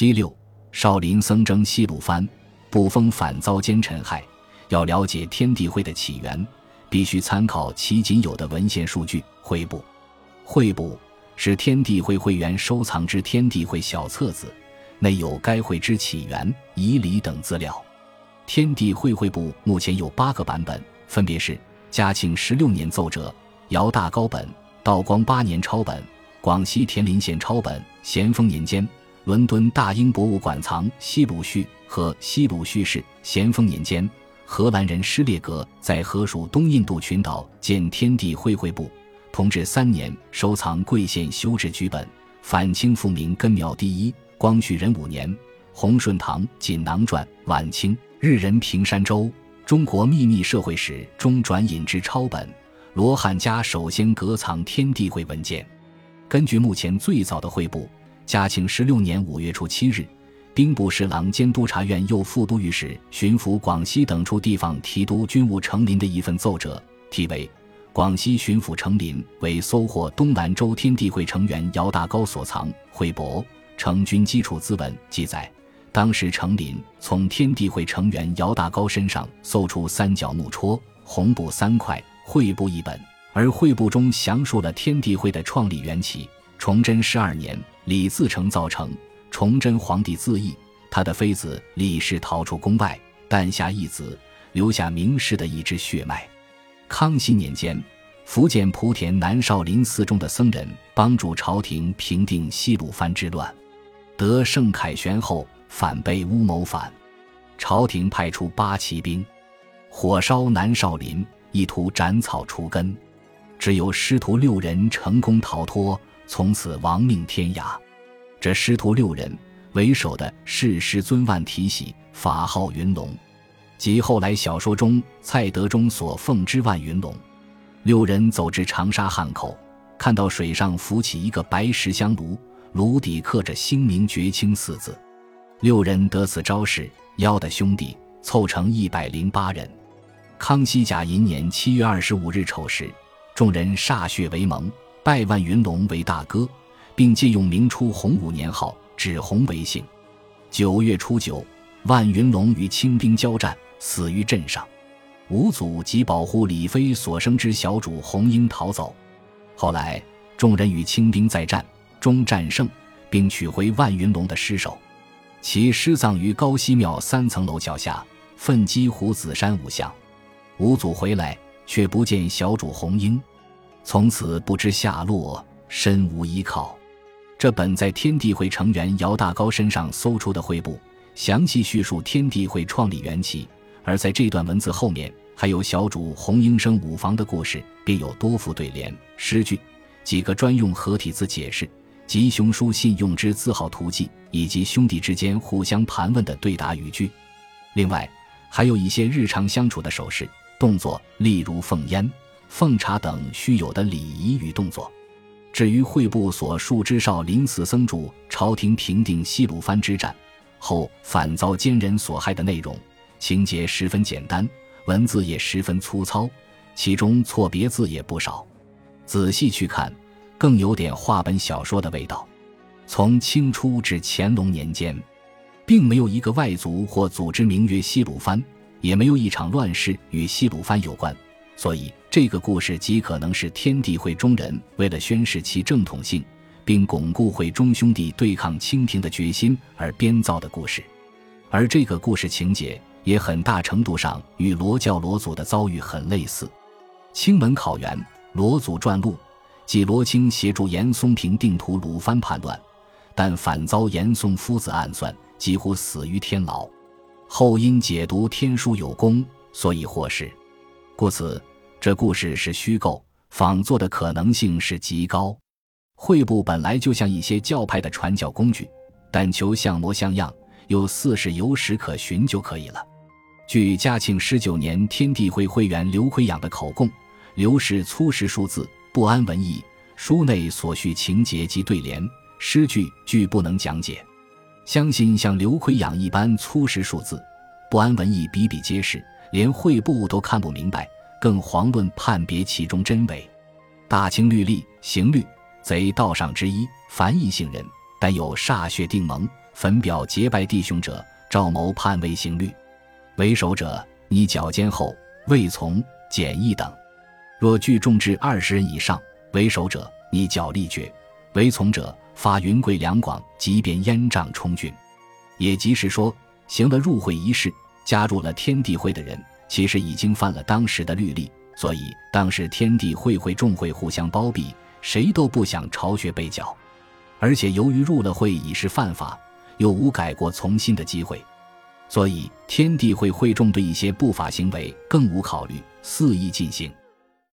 七六，少林僧征西鲁藩，不封反遭奸臣害。要了解天地会的起源，必须参考其仅有的文献数据。会部，会部是天地会会员收藏之天地会小册子，内有该会之起源、仪礼等资料。天地会会部目前有八个版本，分别是嘉庆十六年奏折、姚大高本、道光八年抄本、广西田林县抄本、咸丰年间伦敦大英博物馆藏西鲁序和西鲁序是咸丰年间。荷兰人施列格在荷属东印度群岛建天地会会部，同治三年收藏贵县修志局本。反清复明根苗第一，光绪壬午年洪顺堂锦囊传。晚清日人平山州中国秘密社会史中转引之抄本。罗汉家首先隔藏天地会文件。根据目前最早的会部，嘉庆十六年五月初七日。兵部侍郎兼督察院右副都御史巡抚广西等处地方提督军务成林的一份奏折，题为《广西巡抚成林为搜获东兰州天地会成员姚大高所藏会帛成军基础资文》，记载当时成林从天地会成员姚大高身上搜出三角木戳、红布三块、会部一本，而会部中详述了天地会的创立缘起。崇祯十二年，李自成造成。崇祯皇帝自缢，他的妃子李氏逃出宫外，诞下一子，留下明氏的一支血脉。康熙年间，福建莆田南少林寺中的僧人帮助朝廷平定西鲁藩之乱，得圣凯旋后反被诬谋反，朝廷派出八旗兵，火烧南少林，意图斩草除根，只有师徒六人成功逃脱，从此亡命天涯。这师徒六人为首的是师尊万提喜，法号云龙，即后来小说中蔡德忠所奉之万云龙。六人走至长沙汉口，看到水上浮起一个白石香炉，炉底刻着“兴明绝清”四字。六人得此招式，邀的兄弟凑成一百零八人。康熙甲寅年七月二十五日丑时，众人歃血为盟，拜万云龙为大哥。并借用明初洪武年号，指洪为姓。九月初九，万云龙与清兵交战，死于阵上。五祖即保护李妃所生之小主洪英逃走。后来众人与清兵再战，终战胜，并取回万云龙的尸首。其尸葬于高西庙三层楼脚下，奋击虎子山五巷。五祖回来，却不见小主洪英，从此不知下落，身无依靠。这本在天地会成员姚大高身上搜出的会部，详细叙述天地会创立缘起。而在这段文字后面，还有小主洪英生五房的故事，并有多副对联、诗句，几个专用合体字解释，吉凶书信用之字号图记，以及兄弟之间互相盘问的对答语句。另外，还有一些日常相处的手势、动作，例如奉烟、奉茶等须有的礼仪与动作。至于会部所述之少林寺僧主朝廷平定西鲁藩之战后反遭奸人所害的内容，情节十分简单，文字也十分粗糙，其中错别字也不少。仔细去看，更有点话本小说的味道。从清初至乾隆年间，并没有一个外族或组织名曰西鲁藩，也没有一场乱世与西鲁藩有关。所以，这个故事极可能是天地会中人为了宣示其正统性，并巩固会中兄弟对抗清廷的决心而编造的故事。而这个故事情节也很大程度上与罗教罗祖的遭遇很类似。清门考源《罗祖传录》，即罗清协助严嵩平定吐鲁番叛乱，但反遭严嵩夫子暗算，几乎死于天牢。后因解读天书有功，所以获释。故此。这故事是虚构仿作的可能性是极高。会部本来就像一些教派的传教工具，但求像模像样，有四是有史可循就可以了。据嘉庆十九年天地会会员刘奎养的口供，刘氏粗识数字，不安文艺，书内所叙情节及对联诗句俱不能讲解。相信像刘奎养一般粗识数字，不安文艺，比比皆是，连会部都看不明白。更遑论判别其中真伪。大清律例刑律，贼道上之一，凡异姓人，但有歃血定盟，焚表结拜弟兄者，赵谋叛魏行律。为首者，你脚坚厚，未从简易等。若聚众至二十人以上，为首者，你脚力绝；为从者，发云贵两广，即便烟瘴充军。也即是说，行了入会仪式，加入了天地会的人，其实已经犯了当时的律例。所以，当时天地会会众会互相包庇，谁都不想巢穴被剿。而且，由于入了会已是犯法，又无改过从新的机会，所以天地会会众对一些不法行为更无考虑，肆意进行。